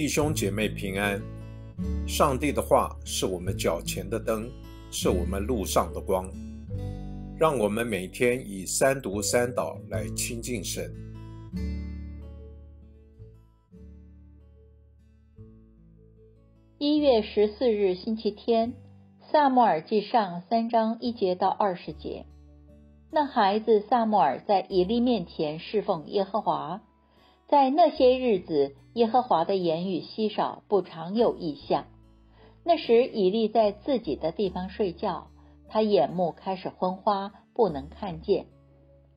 弟兄姐妹平安。上帝的话是我们脚前的灯，是我们路上的光。让我们每天以三读三祷来亲近神。一月十四日星期天，萨母尔记上三章一节到二十节。那孩子萨母尔在以利面前侍奉耶和华。在那些日子，耶和华的言语稀少，不常有异象。那时，以利在自己的地方睡觉，他眼目开始昏花，不能看见。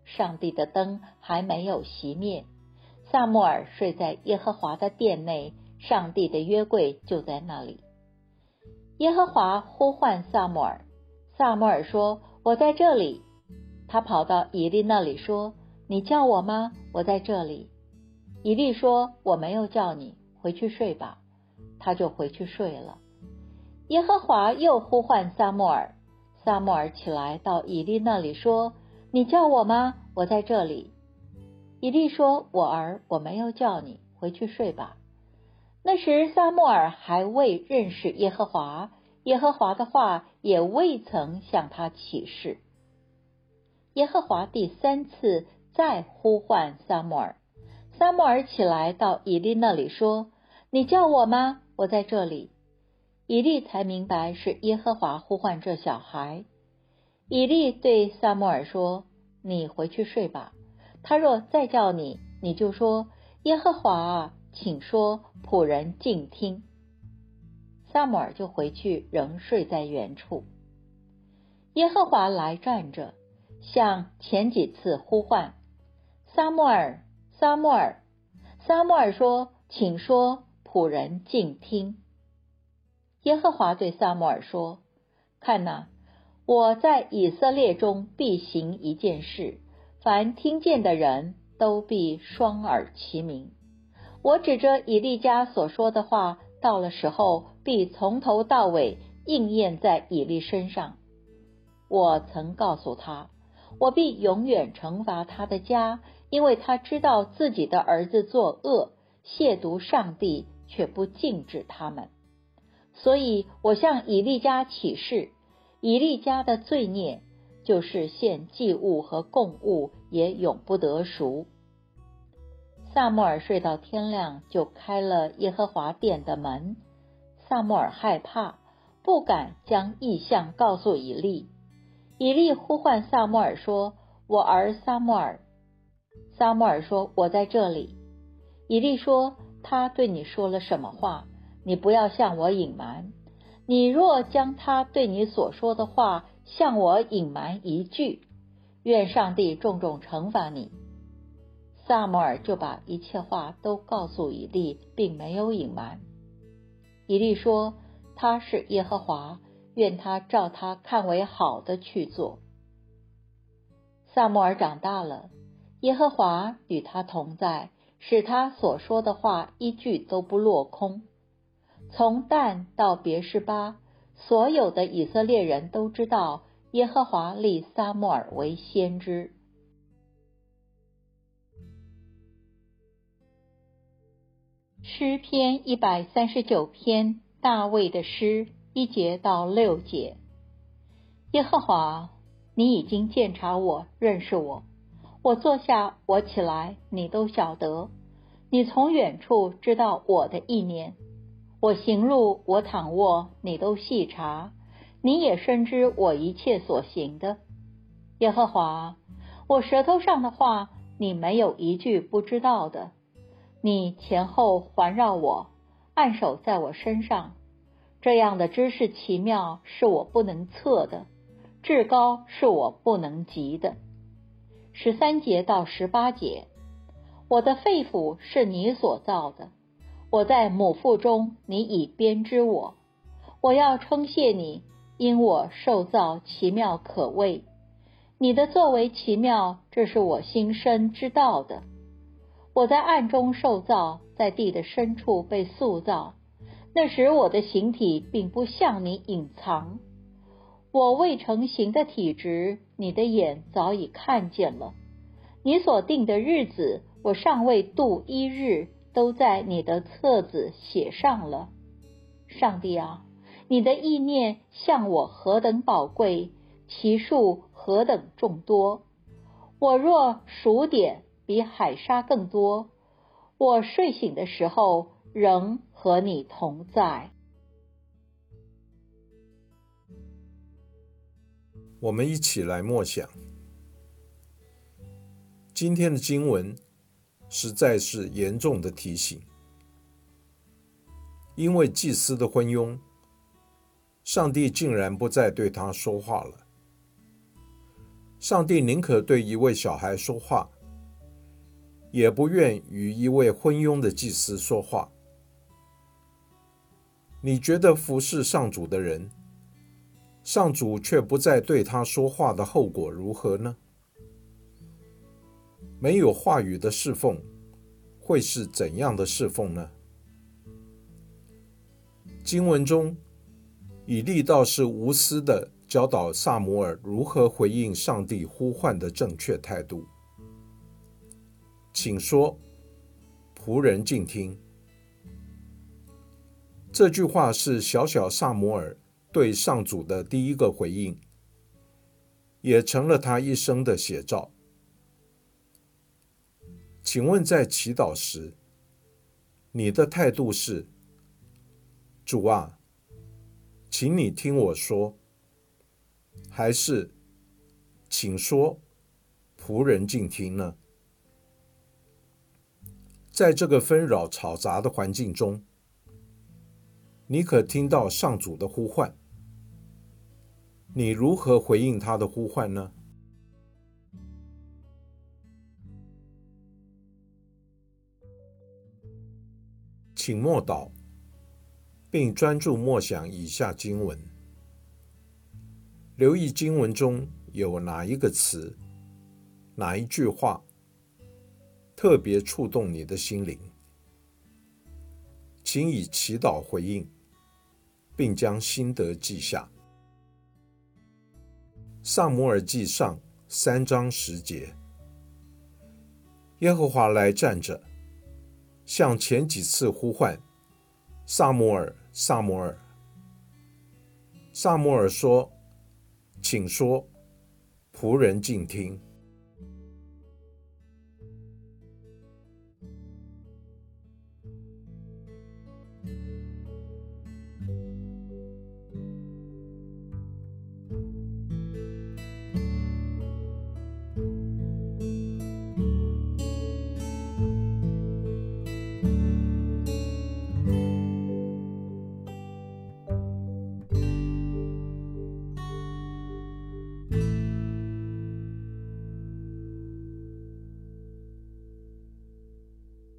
上帝的灯还没有熄灭。萨穆尔睡在耶和华的殿内，上帝的约柜就在那里。耶和华呼唤萨穆尔，萨穆尔说：“我在这里。”他跑到以利那里说：“你叫我吗？我在这里。”以利说：“我没有叫你回去睡吧。”他就回去睡了。耶和华又呼唤撒母耳，撒母耳起来到以利那里说：“你叫我吗？我在这里。”以利说：“我儿，我没有叫你回去睡吧。”那时撒母耳还未认识耶和华，耶和华的话也未曾向他启示。耶和华第三次再呼唤撒母耳。撒母耳起来到以利那里说：“你叫我吗？我在这里。”以利才明白是耶和华呼唤这小孩。以利对撒母耳说：“你回去睡吧。他若再叫你，你就说：‘耶和华啊，请说，仆人静听。’”撒母耳就回去，仍睡在原处。耶和华来站着，像前几次呼唤撒母耳。撒母耳，撒母耳说：“请说，仆人静听。”耶和华对撒母耳说：“看哪，我在以色列中必行一件事，凡听见的人都必双耳齐鸣。我指着以利家所说的话，到了时候必从头到尾应验在以利身上。我曾告诉他，我必永远惩罚他的家。”因为他知道自己的儿子作恶，亵渎上帝，却不禁止他们，所以我向以利家起誓，以利家的罪孽就是献祭物和供物也永不得赎。萨穆尔睡到天亮，就开了耶和华殿的门。萨穆尔害怕，不敢将异象告诉以利。以利呼唤萨穆尔说：“我儿萨穆尔。”撒母耳说：“我在这里。”以利说：“他对你说了什么话？你不要向我隐瞒。你若将他对你所说的话向我隐瞒一句，愿上帝重重惩罚你。”撒母耳就把一切话都告诉以利，并没有隐瞒。以利说：“他是耶和华，愿他照他看为好的去做。”撒母耳长大了。耶和华与他同在，使他所说的话一句都不落空。从但到别是巴，所有的以色列人都知道耶和华立撒母耳为先知。诗篇一百三十九篇，大卫的诗一节到六节。耶和华，你已经鉴察我，认识我。我坐下，我起来，你都晓得；你从远处知道我的意念。我行路，我躺卧，你都细察；你也深知我一切所行的。耶和华，我舌头上的话，你没有一句不知道的。你前后环绕我，按手在我身上，这样的知识奇妙，是我不能测的；至高是我不能及的。十三节到十八节，我的肺腑是你所造的，我在母腹中，你已编织我。我要称谢你，因我受造奇妙可畏。你的作为奇妙，这是我心深知道的。我在暗中受造，在地的深处被塑造。那时我的形体并不向你隐藏。我未成形的体质，你的眼早已看见了；你所定的日子，我尚未度一日，都在你的册子写上了。上帝啊，你的意念向我何等宝贵，其数何等众多！我若数点，比海沙更多。我睡醒的时候，仍和你同在。我们一起来默想今天的经文，实在是严重的提醒。因为祭司的昏庸，上帝竟然不再对他说话了。上帝宁可对一位小孩说话，也不愿与一位昏庸的祭司说话。你觉得服侍上主的人，上主却不再对他说话的后果如何呢？没有话语的侍奉，会是怎样的侍奉呢？经文中，以利道是无私的教导萨摩尔如何回应上帝呼唤的正确态度。请说，仆人静听。这句话是小小萨摩尔对上主的第一个回应，也成了他一生的写照。请问，在祈祷时，你的态度是？主啊，请你听我说，还是请说，仆人静听呢？在这个纷扰嘈杂的环境中，你可听到上主的呼唤？你如何回应他的呼唤呢？请默祷。并专注默想以下经文，留意经文中有哪一个词、哪一句话特别触动你的心灵，请以祈祷回应，并将心得记下。萨摩尔记上三章十节，耶和华来站着，向前几次呼唤萨摩尔。萨摩尔，萨摩尔说：“请说，仆人静听。”